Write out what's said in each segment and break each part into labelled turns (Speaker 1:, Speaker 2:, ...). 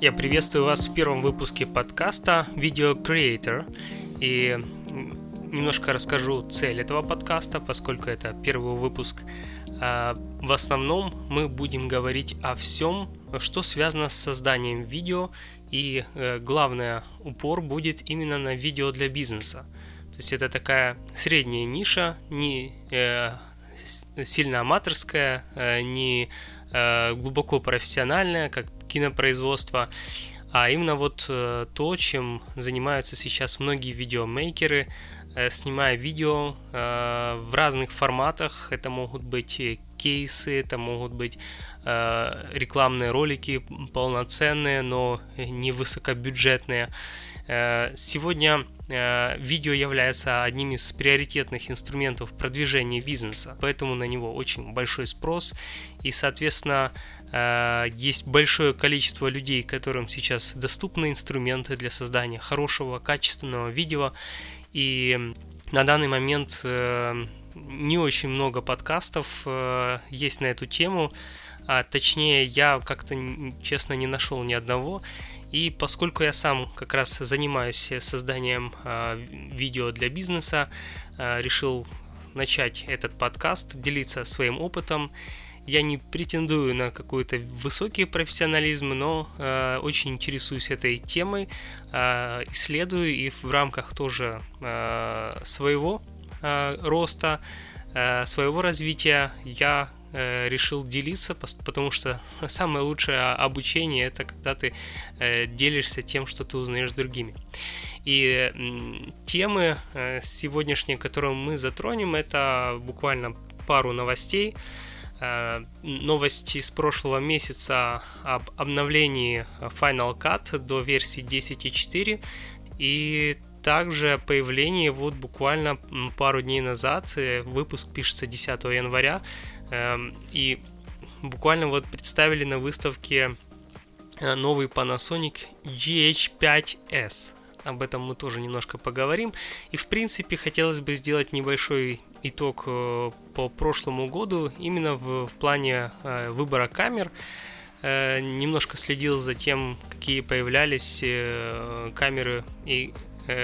Speaker 1: Я приветствую вас в первом выпуске подкаста Video Creator. И немножко расскажу цель этого подкаста, поскольку это первый выпуск. А, в основном мы будем говорить о всем, что связано с созданием видео, и э, главное упор будет именно на видео для бизнеса. То есть это такая средняя ниша, не э, сильно аматорская, э, не глубоко профессиональная, как кинопроизводства, а именно вот э, то, чем занимаются сейчас многие видеомейкеры, э, снимая видео э, в разных форматах. Это могут быть кейсы, это могут быть рекламные ролики полноценные, но не высокобюджетные. Сегодня видео является одним из приоритетных инструментов продвижения бизнеса, поэтому на него очень большой спрос и, соответственно, Э, есть большое количество людей, которым сейчас доступны инструменты для создания хорошего, качественного видео. И на данный момент э, не очень много подкастов э, есть на эту тему. А точнее, я как-то, честно, не нашел ни одного. И поскольку я сам как раз занимаюсь созданием видео для бизнеса, решил начать этот подкаст, делиться своим опытом я не претендую на какой-то высокий профессионализм, но э, очень интересуюсь этой темой, э, исследую и в рамках тоже э, своего э, роста, э, своего развития я решил делиться, потому что самое лучшее обучение это когда ты э, делишься тем, что ты узнаешь другими. И темы э, сегодняшние, которые мы затронем, это буквально пару новостей. Э, новости с прошлого месяца об обновлении Final Cut до версии 10.4 и также появление вот буквально пару дней назад, э, выпуск пишется 10 января, и буквально вот представили на выставке э, новый Panasonic GH5S. Об этом мы тоже немножко поговорим. И в принципе хотелось бы сделать небольшой итог э, по прошлому году именно в, в плане э, выбора камер. Немножко следил за тем, какие появлялись камеры и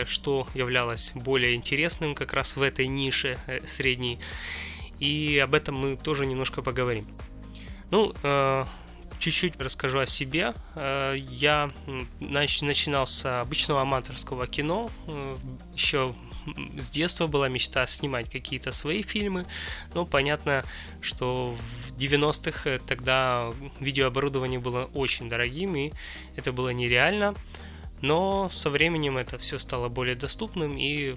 Speaker 1: что являлось более интересным как раз в этой нише средней. И об этом мы тоже немножко поговорим. Ну, чуть-чуть расскажу о себе. Я начинал с обычного аматорского кино. Еще с детства была мечта снимать какие-то свои фильмы, но понятно, что в 90-х э, тогда видеооборудование было очень дорогим, и это было нереально. Но со временем это все стало более доступным, и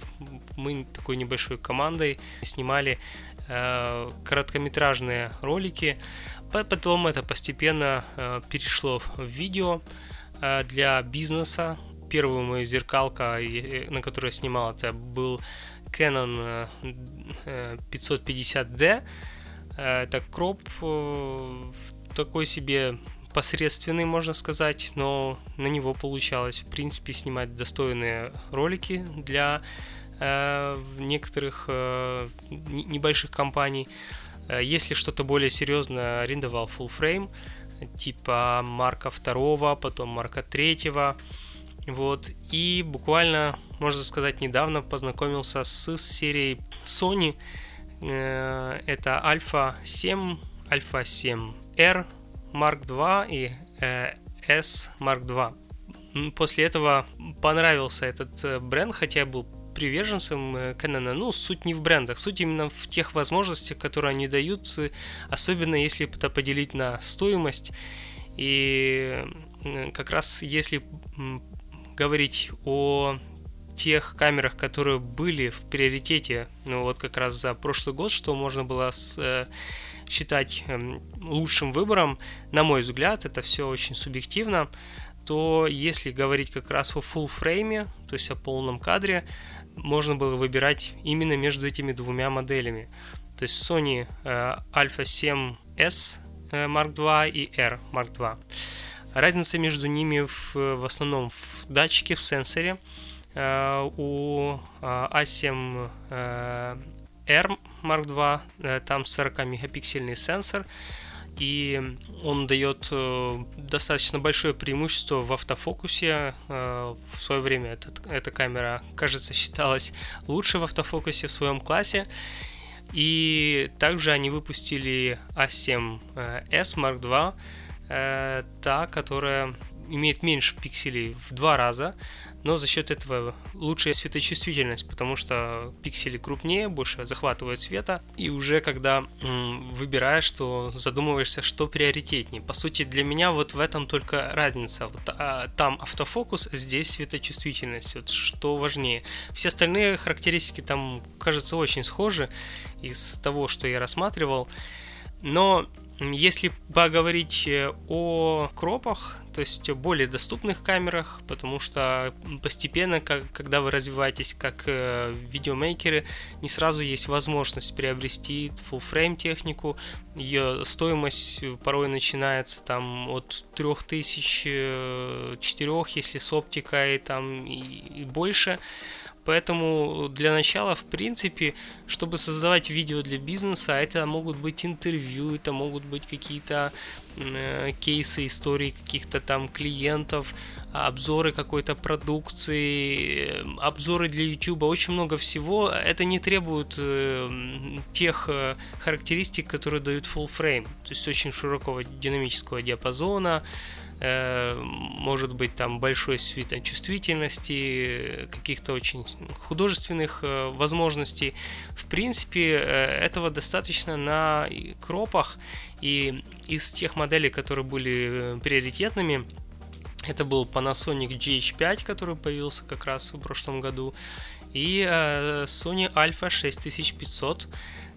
Speaker 1: мы такой небольшой командой снимали э, короткометражные ролики. Потом это постепенно э, перешло в видео э, для бизнеса, первую мою зеркалка, на которой я снимал, это был Canon 550D. Э, э, это кроп э, такой себе посредственный, можно сказать, но на него получалось, в принципе, снимать достойные ролики для э, некоторых э, небольших компаний. Если что-то более серьезное, арендовал full frame, типа Марка 2, потом Марка 3, вот, и буквально, можно сказать, недавно познакомился с серией Sony. Э, это Alpha 7, Alpha 7R Mark II и э, S Mark II. После этого понравился этот э, бренд, хотя я был приверженцем Canon. Ну, суть не в брендах, суть именно в тех возможностях, которые они дают, особенно если это поделить на стоимость. И как раз если говорить о тех камерах, которые были в приоритете, ну вот как раз за прошлый год, что можно было с, э, считать э, лучшим выбором, на мой взгляд, это все очень субъективно, то если говорить как раз о full фрейме, то есть о полном кадре, можно было выбирать именно между этими двумя моделями. То есть Sony э, Alpha 7S э, Mark II и R Mark II. Разница между ними в, в основном в датчике, в сенсоре. Uh, у uh, A7 uh, R Mark II там 40 мегапиксельный сенсор и он дает э, достаточно большое преимущество в автофокусе. Э, в свое время этот, эта камера, кажется, считалась лучше в автофокусе в своем классе. И также они выпустили A7S Mark II, та, которая имеет меньше пикселей в два раза, но за счет этого лучшая светочувствительность, потому что пиксели крупнее, больше захватывают света, и уже когда м, выбираешь, то задумываешься, что приоритетнее. По сути, для меня вот в этом только разница. Вот, а, там автофокус, здесь светочувствительность. Вот что важнее. Все остальные характеристики там, кажется, очень схожи из того, что я рассматривал. Но если поговорить э, о кропах, то есть более доступных камерах, потому что постепенно, как, когда вы развиваетесь как э, видеомейкеры, не сразу есть возможность приобрести full frame технику. Ее стоимость порой начинается там от 3000, 4, э, если с оптикой там и, и больше. Поэтому для начала, в принципе, чтобы создавать видео для бизнеса, это могут быть интервью, это могут быть какие-то э, кейсы, истории каких-то там клиентов, обзоры какой-то продукции, обзоры для YouTube, очень много всего. Это не требует э, тех э, характеристик, которые дают full frame, то есть очень широкого динамического диапазона, Э, может быть там большой светочувствительности, каких-то очень художественных э, возможностей. В принципе, э, этого достаточно на кропах, и из тех моделей, которые были приоритетными, это был Panasonic GH5, который появился как раз в прошлом году, и Sony Alpha 6500, Э,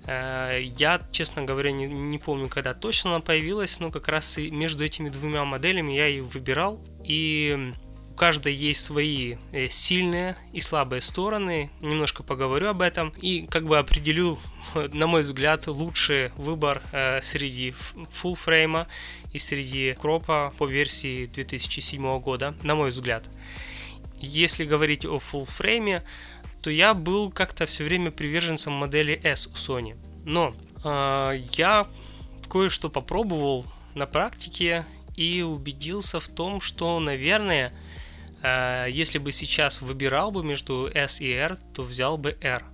Speaker 1: я, честно говоря, не, не помню, когда точно она появилась, но как раз и между этими двумя моделями я и выбирал. И у каждой есть свои э, сильные и слабые стороны. Немножко поговорю об этом и как бы определю, на мой взгляд, лучший выбор э, среди full фрейма и среди кропа по версии 2007 года, на мой взгляд. Если говорить о full фрейме, то я был как-то все время приверженцем модели S у Sony. Но э, я кое-что попробовал на практике и убедился в том, что, наверное, э, если бы сейчас выбирал бы между S и R, то взял бы R.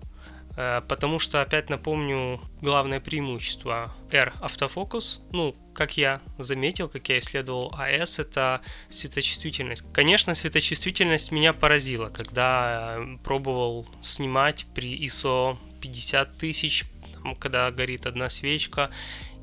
Speaker 1: Э, потому что, опять напомню, главное преимущество R автофокус, ну, как я заметил, как я исследовал AS, это светочувствительность. Конечно, светочувствительность меня поразила, когда пробовал снимать при ISO 50 тысяч, когда горит одна свечка,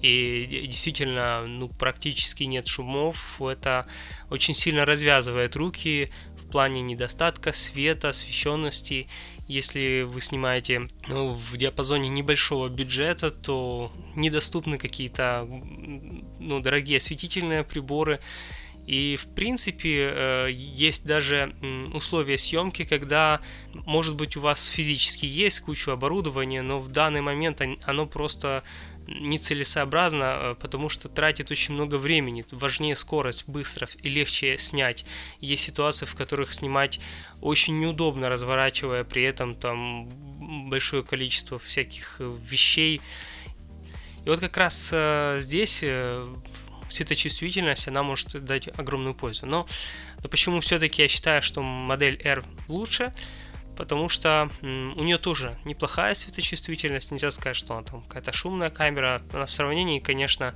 Speaker 1: и действительно, ну, практически нет шумов, это очень сильно развязывает руки плане недостатка света, освещенности, если вы снимаете ну, в диапазоне небольшого бюджета, то недоступны какие-то ну, дорогие осветительные приборы. И в принципе э, есть даже условия съемки, когда, может быть, у вас физически есть куча оборудования, но в данный момент оно просто нецелесообразно, э, потому что тратит очень много времени. Важнее скорость, быстро и легче снять. Есть ситуации, в которых снимать очень неудобно, разворачивая при этом там большое количество всяких э, вещей. И вот как раз э, здесь светочувствительность, она может дать огромную пользу. Но, но почему все-таки я считаю, что модель R лучше? Потому что у нее тоже неплохая светочувствительность, нельзя сказать, что она там какая-то шумная камера, она в сравнении, конечно,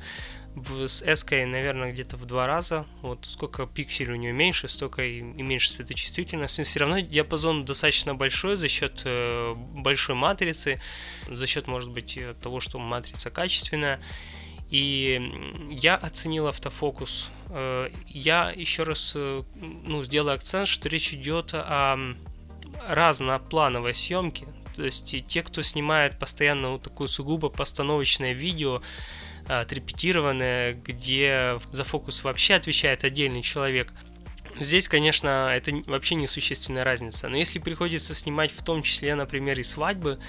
Speaker 1: с S, наверное, где-то в два раза. Вот сколько пикселей у нее меньше, столько и, и меньше светочувствительности. Но все равно диапазон достаточно большой за счет э, большой матрицы, за счет, может быть, того, что матрица качественная. И я оценил автофокус. Э, я еще раз э, ну, сделаю акцент, что речь идет о разноплановой съемки. То есть те, кто снимает постоянно вот такое сугубо постановочное видео, отрепетированное, где за фокус вообще отвечает отдельный человек. Здесь, конечно, это вообще несущественная разница. Но если приходится снимать в том числе, например, и свадьбы,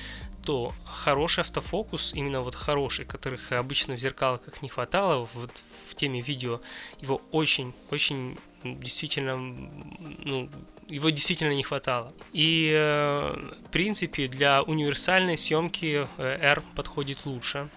Speaker 1: то хороший автофокус, именно вот хороший, которых обычно в зеркалках не хватало, вот в теме видео, его очень-очень действительно ну, его действительно не хватало. И, э, в принципе, для универсальной съемки э, R подходит лучше.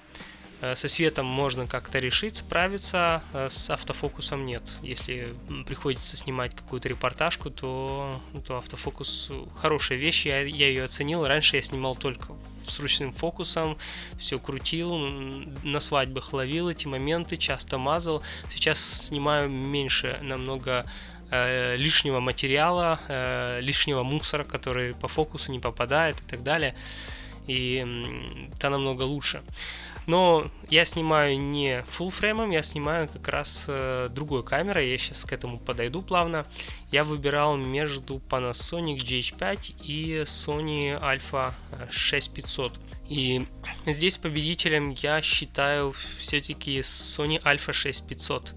Speaker 1: Э, со светом можно как-то решить, справиться, э, с автофокусом нет. Если приходится снимать какую-то репортажку, то, то автофокус хорошая вещь, я, я ее оценил. Раньше я снимал только с ручным фокусом, все крутил, на свадьбах ловил эти моменты, часто мазал. Сейчас снимаю меньше намного э, лишнего материала, э, лишнего мусора, который по фокусу не попадает и так далее. И это намного лучше. Но я снимаю не full фреймом, я снимаю как раз э, другой камерой, я сейчас к этому подойду плавно. Я выбирал между Panasonic GH5 и Sony Alpha 6500. И здесь победителем я считаю все-таки Sony Alpha 6500.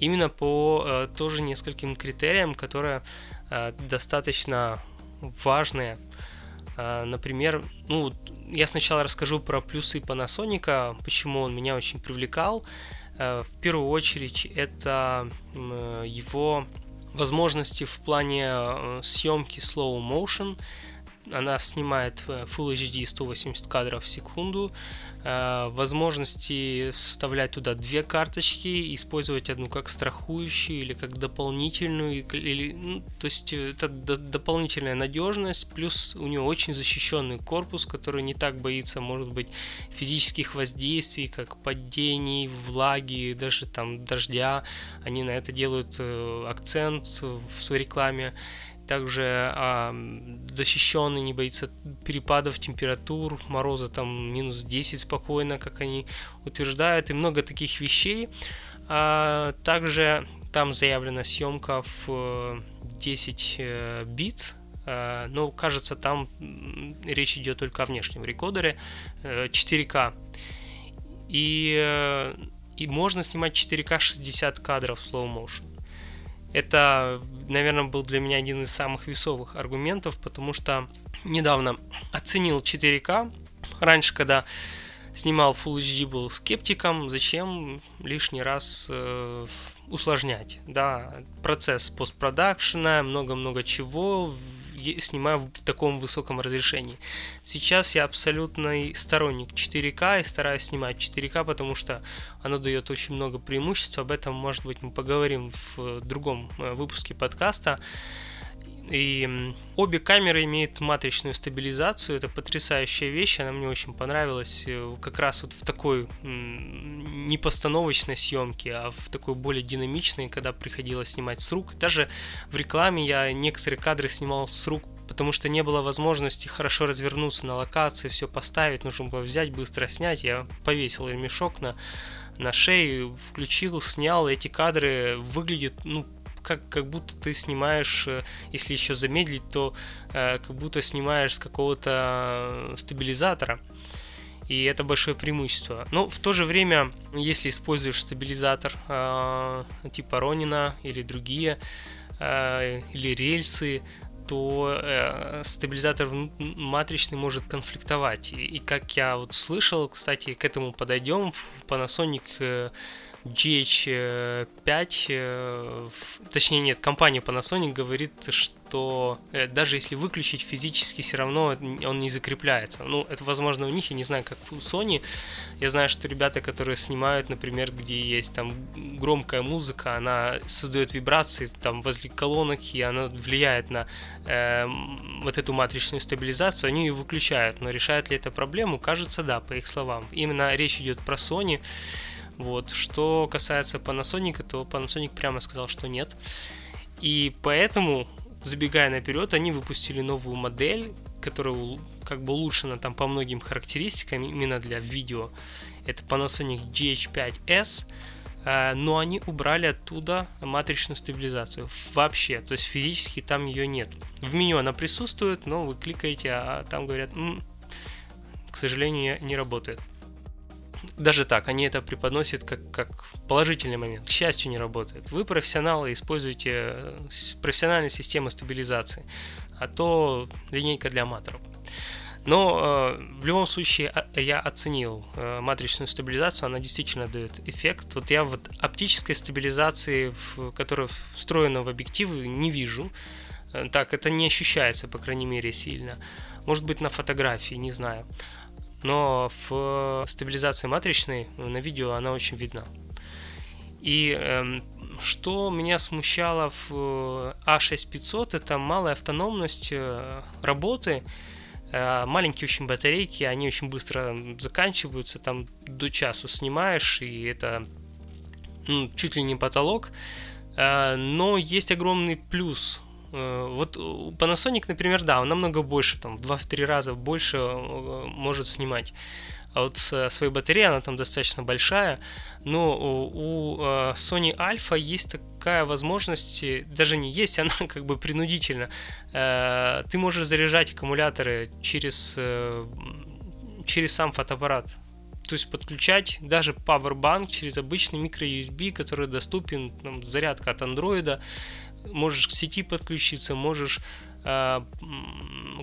Speaker 1: Именно по э, тоже нескольким критериям, которые э, достаточно важные. Э, например, ну, я сначала расскажу про плюсы Panasonic, почему он меня очень привлекал. В первую очередь это его возможности в плане съемки slow motion. Она снимает Full HD 180 кадров в секунду. Э, возможности вставлять туда две карточки, использовать одну как страхующую или как дополнительную, или, ну, то есть э, это дополнительная надежность, плюс у нее очень защищенный корпус, который не так боится, может быть, физических воздействий, как падений, влаги, даже там дождя, они на это делают э, акцент в своей рекламе также а, защищенный, не боится перепадов температур, мороза там минус 10 спокойно, как они утверждают, и много таких вещей. А, также там заявлена съемка в 10 э, бит, а, но кажется там речь идет только о внешнем рекордере 4К. Э, и, э, и можно снимать 4К 60 кадров slow motion. Это, наверное, был для меня один из самых весовых аргументов, потому что недавно оценил 4К. Раньше, когда снимал Full HD, был скептиком, зачем лишний раз э, усложнять, да, процесс постпродакшена, много-много чего, снимаю в таком высоком разрешении. Сейчас я абсолютный сторонник 4К и стараюсь снимать 4К, потому что оно дает очень много преимуществ. Об этом, может быть, мы поговорим в другом э, выпуске подкаста. И обе камеры имеют матричную стабилизацию. Это потрясающая вещь. Она мне очень понравилась э, как раз вот в такой не постановочной съемке, а в такой более динамичной, когда приходилось снимать с рук. Даже в рекламе я некоторые кадры снимал с рук, потому что не было возможности хорошо развернуться на локации, все поставить, нужно было взять, быстро снять. Я повесил ремешок на, на шею, включил, снял. Эти кадры выглядят, ну, как, как будто ты снимаешь, э, если еще замедлить, то э, как будто снимаешь с какого-то стабилизатора. И это большое преимущество. Но в то же время, если используешь стабилизатор э, типа Ронина или другие, э, или рельсы, то э, стабилизатор матричный может конфликтовать. И, и как я вот слышал, кстати, к этому подойдем, в Panasonic э, GH5, э, точнее нет, компания Panasonic говорит, что э, даже если выключить физически, все равно он не закрепляется. Ну, это возможно у них, я не знаю, как у Sony. Я знаю, что ребята, которые снимают, например, где есть там громкая музыка, она создает вибрации там возле колонок, и она влияет на э, вот эту матричную стабилизацию, они ее выключают. Но решает ли это проблему? Кажется, да, по их словам. Именно речь идет про Sony. Вот. Что касается Panasonic, то Panasonic прямо сказал, что нет. И поэтому, забегая наперед, они выпустили новую модель, которая как бы улучшена там по многим характеристикам именно для видео. Это Panasonic GH5S, э, но они убрали оттуда матричную стабилизацию вообще, то есть физически там ее нет. В меню она присутствует, но вы кликаете, а там говорят, м-м, к сожалению, не работает даже так, они это преподносят как, как положительный момент. К счастью, не работает. Вы профессионалы, используете э, профессиональные системы стабилизации, а то линейка для аматоров. Но э, в любом случае а, я оценил э, матричную стабилизацию, она действительно дает эффект. Вот я вот оптической стабилизации, в, которая встроена в объективы, не вижу. Э, так, это не ощущается, по крайней мере, сильно. Может быть, на фотографии, не знаю. Но в стабилизации матричной на видео она очень видна. И эм, что меня смущало в A6500, это малая автономность работы, маленькие очень батарейки, они очень быстро заканчиваются, там до часу снимаешь, и это ну, чуть ли не потолок. Но есть огромный плюс Э, вот Panasonic, например, да, он намного больше, там, в 2-3 раза больше э, может снимать. А вот своей батареей она там достаточно большая, но у, э, Sony Alpha есть такая возможность, даже не есть, она как бы принудительно. Ты можешь заряжать аккумуляторы через, через сам фотоаппарат. То есть подключать даже Powerbank через обычный micro-USB, который доступен, там, зарядка от андроида, можешь к сети подключиться, можешь э,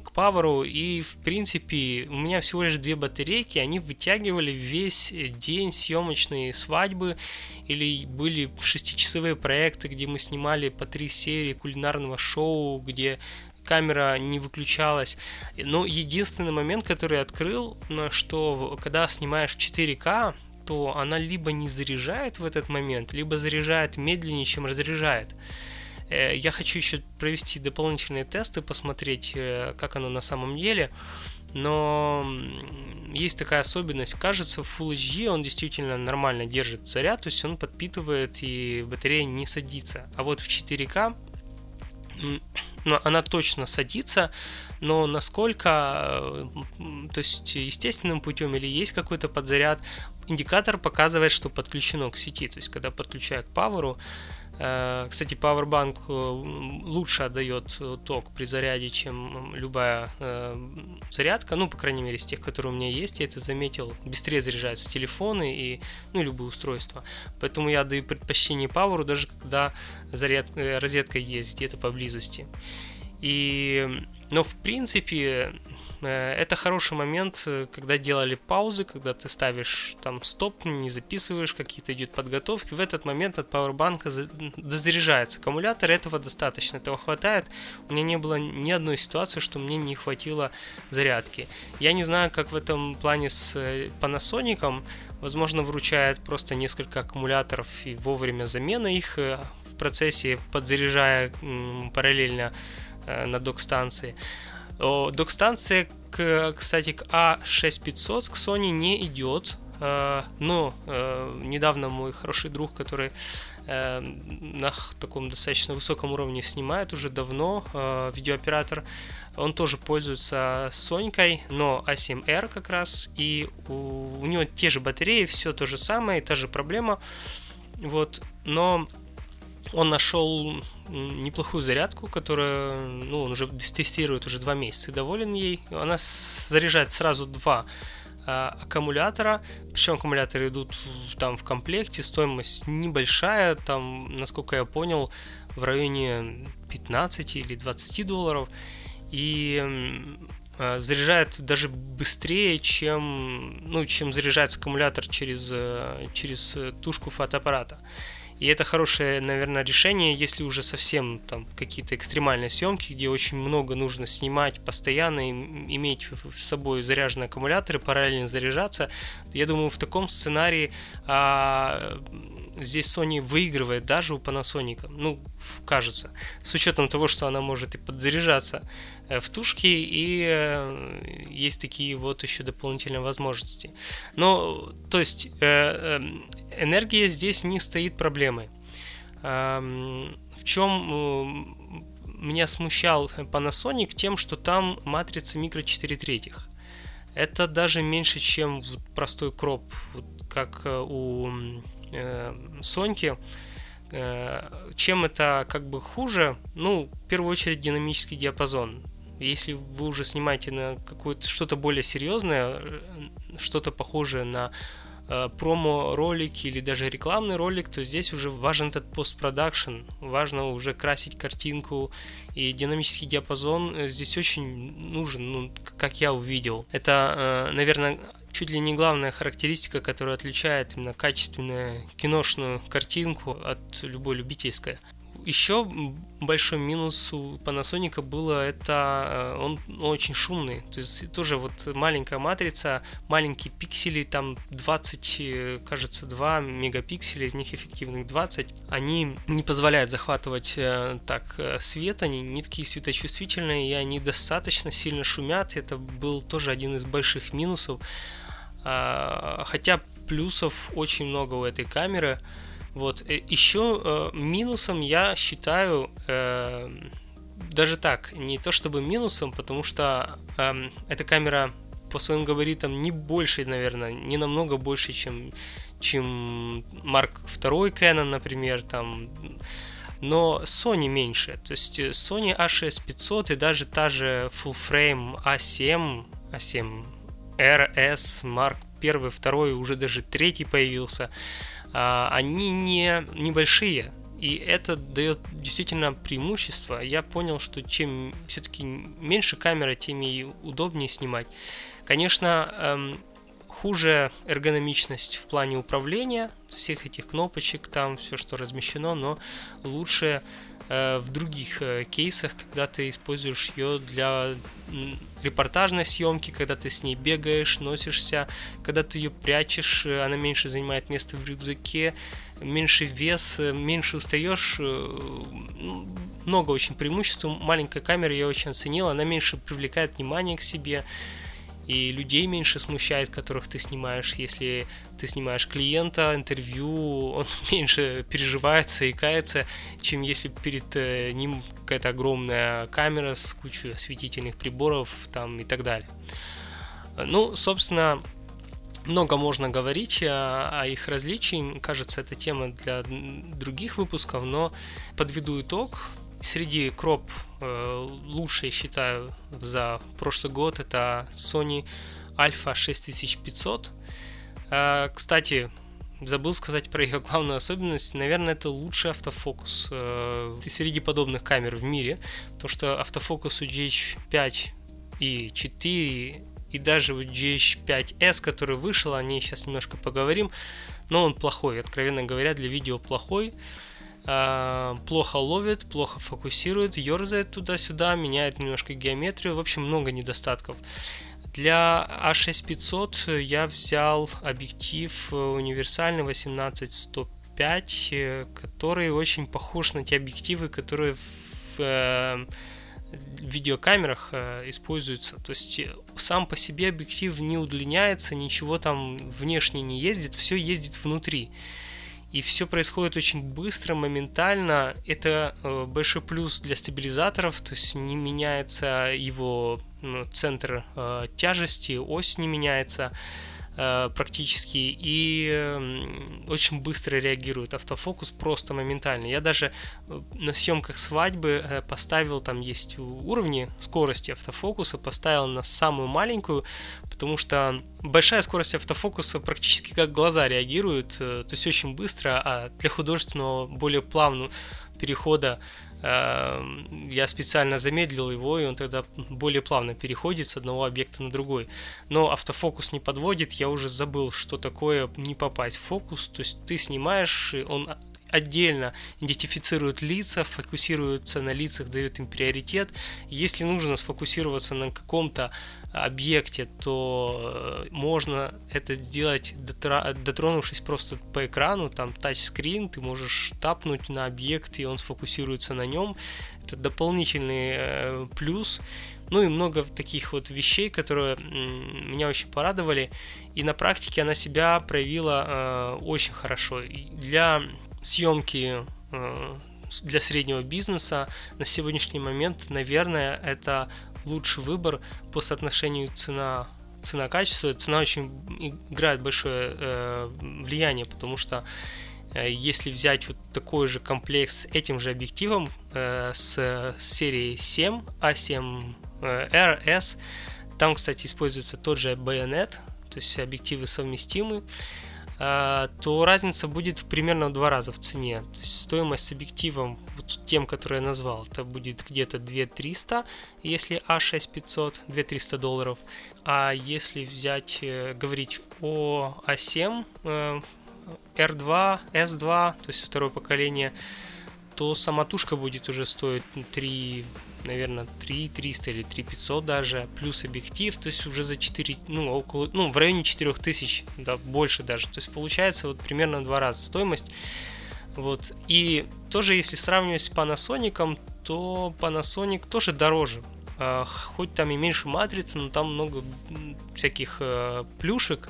Speaker 1: к паверу. И в принципе у меня всего лишь две батарейки. Они вытягивали весь день съемочные свадьбы или были шестичасовые проекты где мы снимали по три серии кулинарного шоу где камера не выключалась. Но единственный момент который открыл что когда снимаешь в 4К то она либо не заряжает в этот момент либо заряжает медленнее чем разряжает я хочу еще провести дополнительные тесты, посмотреть, э, как оно на самом деле. Но есть такая особенность. Кажется, в Full HD он действительно нормально держит заряд, то есть он подпитывает и батарея не садится. А вот в 4К ну, она точно садится, но насколько, э, то есть естественным путем или есть какой-то подзаряд, индикатор показывает, что подключено к сети. То есть когда подключаю к Э, кстати, Powerbank э, лучше отдает э, ток при заряде, чем любая зарядка. Ну, по крайней мере, из тех, которые у меня есть, я это заметил. Быстрее заряжаются телефоны и ну, любые устройства. Поэтому я даю предпочтение Power, даже когда заряд, розетка есть где-то поблизости. И, но в принципе Э, это хороший момент, э, когда делали паузы, когда ты ставишь там стоп, не записываешь, какие-то идет подготовки. В этот момент от пауэрбанка дозаряжается аккумулятор, этого достаточно, этого хватает. У меня не было ни одной ситуации, что мне не хватило зарядки. Я не знаю, как в этом плане с э, Panasonic, возможно, вручает просто несколько аккумуляторов и вовремя замена их в процессе, подзаряжая параллельно на док-станции. Док-станция, кстати, к A6500 к Sony не идет, э, но э, недавно мой хороший друг, который э, на таком достаточно высоком уровне снимает уже давно, видеооператор, он тоже пользуется Сонькой, но A7R как раз, и у, у него те же батареи, все то же самое, та же проблема, вот, но он нашел неплохую зарядку, которая, ну, он уже тестирует уже два месяца и доволен ей. Она заряжает сразу два а, аккумулятора, причем аккумуляторы идут там в комплекте, стоимость небольшая, там, насколько я понял, в районе 15 или 20 долларов, и а, заряжает даже быстрее, чем, ну, чем заряжается аккумулятор через, э, через тушку фотоаппарата. И это хорошее, наверное, решение, если уже совсем там какие-то экстремальные съемки, где очень много нужно снимать постоянно, иметь с собой заряженные аккумуляторы, параллельно заряжаться. Я думаю, в таком сценарии а, здесь Sony выигрывает даже у Panasonic, ну, кажется, с учетом того, что она может и подзаряжаться э, в тушке, и э, есть такие вот еще дополнительные возможности. Но, то есть, э, энергия здесь не стоит проблемой. В чем меня смущал Panasonic тем, что там матрица микро 4 третьих. Это даже меньше, чем простой кроп, как у э, Соньки. Э, чем это как бы хуже? Ну, в первую очередь динамический диапазон. Если вы уже снимаете на какое-то что-то более серьезное, э, что-то похожее на Э, промо-ролик или даже рекламный ролик, то здесь уже важен этот постпродакшн, важно уже красить картинку, и динамический диапазон э, здесь очень нужен, ну, как я увидел. Это, э, наверное, чуть ли не главная характеристика, которая отличает именно качественную киношную картинку от любой любительской еще большой минус у Panasonic было это э, он очень шумный. То есть тоже вот маленькая матрица, маленькие пиксели, там 20, э, кажется, 2 мегапикселя, из них эффективных 20. Они не позволяют захватывать э, так свет, они не такие светочувствительные, и они достаточно сильно шумят. Это был тоже один из больших минусов. А, хотя плюсов очень много у этой камеры. Вот. Э, Еще э, минусом я считаю э, даже так, не то чтобы минусом, потому что э, эта камера по своим габаритам не больше, наверное, не намного больше, чем, чем Mark II Canon, например, там, но Sony меньше. То есть Sony A6500 и даже та же Full Frame A7, A7 RS, Mark 1, 2, уже даже третий появился. А, они не небольшие, и это дает действительно преимущество. Я понял, что чем все-таки меньше камера, тем и удобнее снимать. Конечно, эм, хуже эргономичность в плане управления всех этих кнопочек, там все, что размещено, но лучше в других э, кейсах, когда ты используешь ее для репортажной съемки, когда ты с ней бегаешь, носишься, когда ты ее прячешь, э, она меньше занимает место в рюкзаке, меньше вес, э, меньше устаешь. Э, ну, много очень преимуществ. Маленькая камера я очень оценил, она меньше привлекает внимание к себе и людей меньше смущает, которых ты снимаешь. Если ты снимаешь клиента, интервью, он меньше переживает, заикается, чем если перед э, ним какая-то огромная камера с кучей осветительных приборов там и так далее. Ну, собственно, много можно говорить о, о их различии. Кажется, это тема для других выпусков, но подведу итог. Среди кроп э, лучшие считаю за прошлый год это Sony Alpha 6500. Э, кстати, забыл сказать про ее главную особенность. Наверное, это лучший автофокус э, среди подобных камер в мире. То, что автофокус у GH5 и 4 и даже у GH5S, который вышел, о ней сейчас немножко поговорим, но он плохой, откровенно говоря, для видео плохой. А, плохо ловит, плохо фокусирует, ерзает туда-сюда, меняет немножко геометрию, в общем, много недостатков. Для A6500 я взял объектив универсальный 18105, э, который очень похож на те объективы, которые в э, видеокамерах э, используются. То есть сам по себе объектив не удлиняется, ничего там внешне не ездит, все ездит внутри и все происходит очень быстро, моментально. Это э, большой плюс для стабилизаторов, то есть не меняется его ну, центр э, тяжести, ось не меняется. Э, практически и очень быстро реагирует автофокус просто моментально. Я даже э, на съемках свадьбы э, поставил, там есть уровни скорости автофокуса, поставил на самую маленькую, потому что большая скорость автофокуса практически как глаза реагируют, то есть очень быстро, а для художественного более плавного перехода я специально замедлил его, и он тогда более плавно переходит с одного объекта на другой. Но автофокус не подводит, я уже забыл, что такое не попасть в фокус. То есть ты снимаешь, он отдельно идентифицирует лица, фокусируется на лицах, дает им приоритет. Если нужно сфокусироваться на каком-то объекте, то э, можно это сделать, дотронувшись просто по экрану, там тачскрин, ты можешь тапнуть на объект, и он сфокусируется на нем. Это дополнительный э, плюс. Ну и много таких вот вещей, которые меня очень порадовали. И на практике она себя проявила э, очень хорошо. Для съемки для среднего бизнеса на сегодняшний момент, наверное, это лучший выбор по соотношению цена цена-качество. Цена очень играет большое э, влияние, потому что э, если взять вот такой же комплект с этим же объективом э, с серии 7 A7 э, RS, там, кстати, используется тот же байонет, то есть объективы совместимы. А, то разница будет примерно в два раза в цене. То есть стоимость с объективом, вот тем, который я назвал, это будет где-то 2300, если А6500, 2300 долларов. А если взять, э, говорить о А7, R2, S2, то есть второе поколение, то сама тушка будет уже стоить 3, наверное, 3 300 или 3 500 даже, плюс объектив, то есть уже за 4, ну, около, ну, в районе 4000, да, больше даже. То есть получается вот примерно два раза стоимость. Вот. И тоже, если сравнивать с Panasonic, то Panasonic тоже дороже. А, хоть там и меньше матрицы, но там много всяких э, плюшек.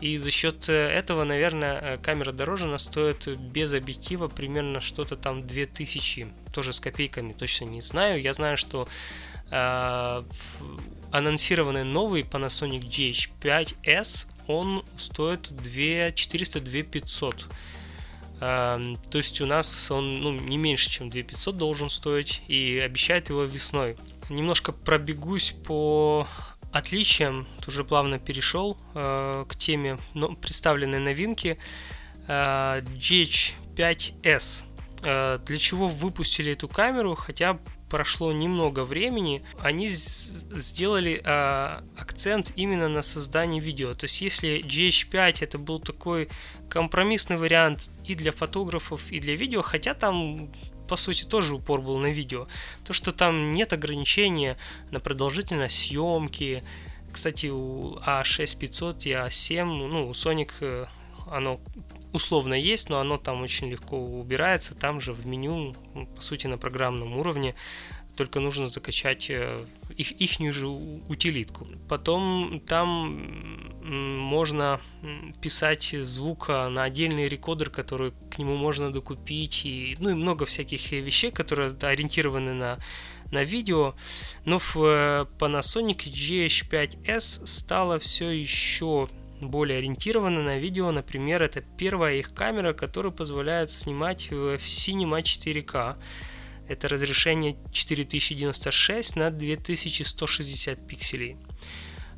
Speaker 1: И за счет э, этого, наверное, э, камера дороже, она стоит без объектива примерно что-то там 2000, тоже с копейками, точно не знаю. Я знаю, что э, анонсированный новый Panasonic GH5S, он стоит 2 400 2 500 то есть у нас он ну, не меньше, чем 2500 должен стоить и обещает его весной. Немножко пробегусь по отличиям, уже плавно перешел э, к теме но, представленной новинки э, GH5S. Э, для чего выпустили эту камеру, хотя прошло немного времени, они сделали э, акцент именно на создании видео. То есть если GH5 это был такой компромиссный вариант и для фотографов, и для видео, хотя там по сути тоже упор был на видео. То, что там нет ограничения на продолжительность съемки. Кстати, у A6500 и A7, ну, у Sonic э, оно условно есть, но оно там очень легко убирается, там же в меню, по сути, на программном уровне, только нужно закачать э, их, ихнюю же утилитку. Потом там можно писать звук на отдельный рекодер, который к нему можно докупить, и, ну и много всяких вещей, которые ориентированы на, на видео. Но в э, Panasonic GH5S стало все еще более ориентированы на видео. Например, это первая их камера, которая позволяет снимать в Cinema 4K. Это разрешение 4096 на 2160 пикселей.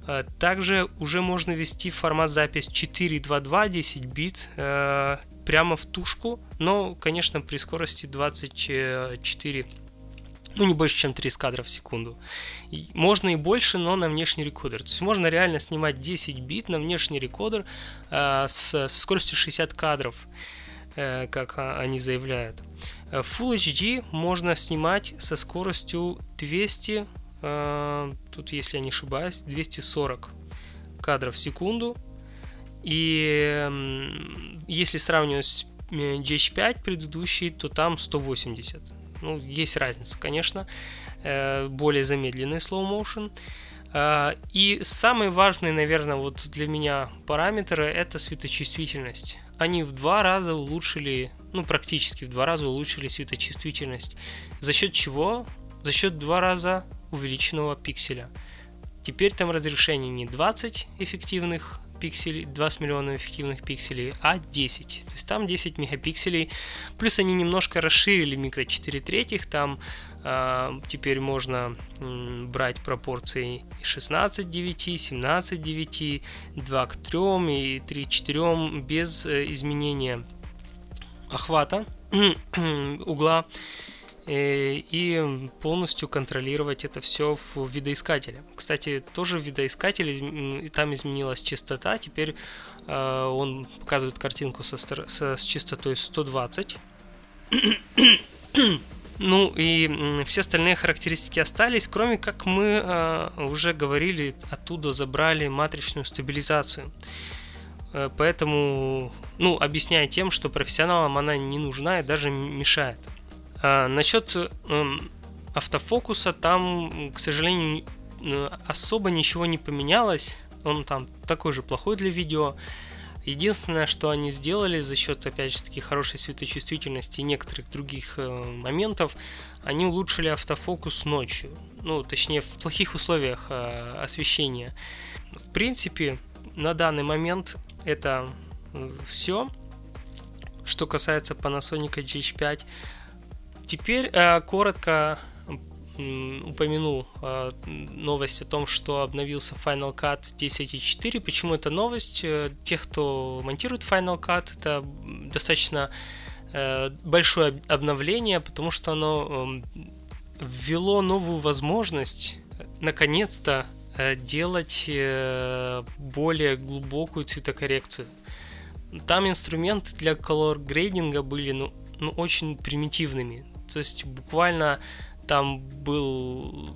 Speaker 1: А, также уже можно ввести формат запись 4.2.2 10 бит э, прямо в тушку, но, конечно, при скорости 24 ну, не больше, чем 30 кадров в секунду. И можно и больше, но на внешний рекодер. То есть можно реально снимать 10 бит на внешний рекодер э, с, со скоростью 60 кадров, э, как они заявляют. Э, Full HD можно снимать со скоростью 200, э, тут, если я не ошибаюсь, 240 кадров в секунду. И э, если сравнивать с GH5 предыдущий, то там 180 ну, есть разница, конечно. Э, более замедленный slow motion. Э, и самый важный, наверное, вот для меня параметр это светочувствительность. Они в два раза улучшили, ну практически в два раза улучшили светочувствительность. За счет чего? За счет два раза увеличенного пикселя. Теперь там разрешение не 20 эффективных пикселей, 20 миллионов эффективных пикселей, а 10. То есть там 10 мегапикселей. Плюс они немножко расширили микро 4 третьих, там теперь можно брать пропорции 16 9, 17 9, 2 к 3 и 3 к 4 без э, изменения охвата угла Э, и полностью контролировать это все в видоискателе. Кстати, тоже в видоискателе там изменилась частота, теперь э, он показывает картинку со, с частотой 120. Ну и все остальные характеристики остались, кроме как мы э, уже говорили, оттуда забрали матричную стабилизацию. Э, поэтому, ну, объясняя тем, что профессионалам она не нужна и даже мешает. А, насчет эм, автофокуса, там, к сожалению, особо ничего не поменялось. Он там такой же плохой для видео. Единственное, что они сделали за счет, опять же таки, хорошей светочувствительности и некоторых других э, моментов, они улучшили автофокус ночью. Ну, точнее, в плохих условиях э, освещения. В принципе, на данный момент это э, все. Что касается Panasonic GH5, Теперь э, коротко упомяну э, новость о том, что обновился Final Cut 10.4. Почему это новость? Э, тех, кто монтирует Final Cut, это достаточно э, большое обновление, потому что оно э, ввело новую возможность наконец-то э, делать э, более глубокую цветокоррекцию. Там инструменты для color грейдинга были ну, ну, очень примитивными. То есть буквально там был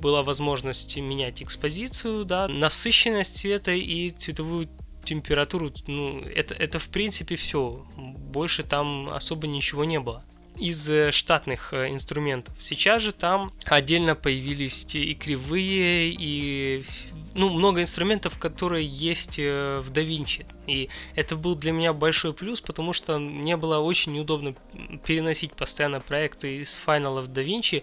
Speaker 1: была возможность менять экспозицию, да, насыщенность цвета и цветовую температуру, ну, это, это в принципе все. Больше там особо ничего не было из э, штатных э, инструментов. Сейчас же там отдельно появились и кривые, и ну, много инструментов, которые есть э, в DaVinci. И это был для меня большой плюс, потому что мне было очень неудобно переносить постоянно проекты из Final в DaVinci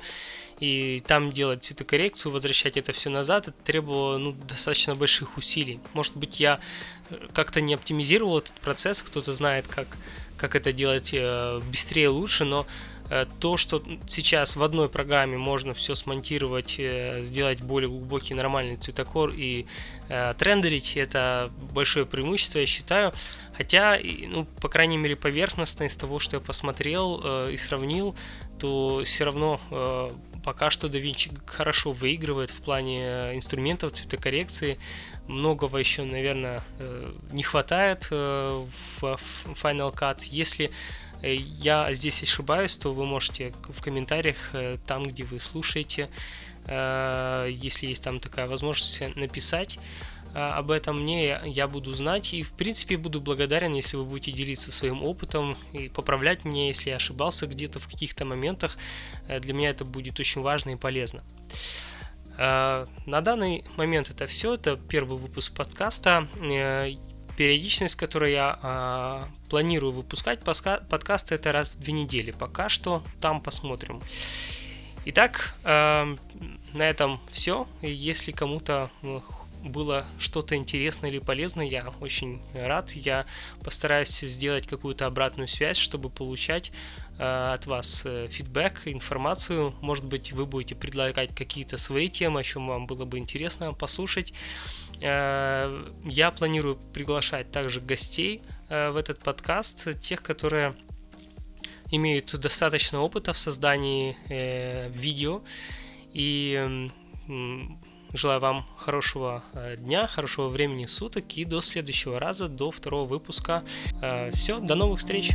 Speaker 1: и там делать цветокоррекцию, возвращать это все назад, это требовало ну, достаточно больших усилий. Может быть, я как-то не оптимизировал этот процесс, кто-то знает, как, как это делать э, быстрее, лучше, но э, то, что сейчас в одной программе можно все смонтировать, э, сделать более глубокий нормальный цветокор и трендерить, это большое преимущество, я считаю. Хотя, ну, по крайней мере, поверхностно из того, что я посмотрел и сравнил, то все равно пока что DaVinci хорошо выигрывает в плане э, инструментов цветокоррекции. Многого еще, наверное, э, не хватает э, в Final Cut. Если я здесь ошибаюсь, то вы можете в комментариях, там, где вы слушаете, если есть там такая возможность, написать. А, об этом мне, я буду знать. И, в принципе, буду благодарен, если вы будете делиться своим опытом и поправлять меня, если я ошибался где-то в каких-то моментах. Э, для меня это будет очень важно и полезно. А, на данный момент это все. Это первый выпуск подкаста. Э, периодичность, которую я а, планирую выпускать подкасты, это раз в две недели. Пока что там посмотрим. Итак, на этом все. Если кому-то было что-то интересное или полезное, я очень рад. Я постараюсь сделать какую-то обратную связь, чтобы получать э, от вас э, фидбэк, информацию. Может быть, вы будете предлагать какие-то свои темы, о чем вам было бы интересно послушать. Э, я планирую приглашать также гостей в этот подкаст, тех, которые имеют достаточно опыта в создании видео и Желаю вам хорошего э, дня, хорошего времени суток и до следующего раза, до второго выпуска. Э, Все, до новых встреч!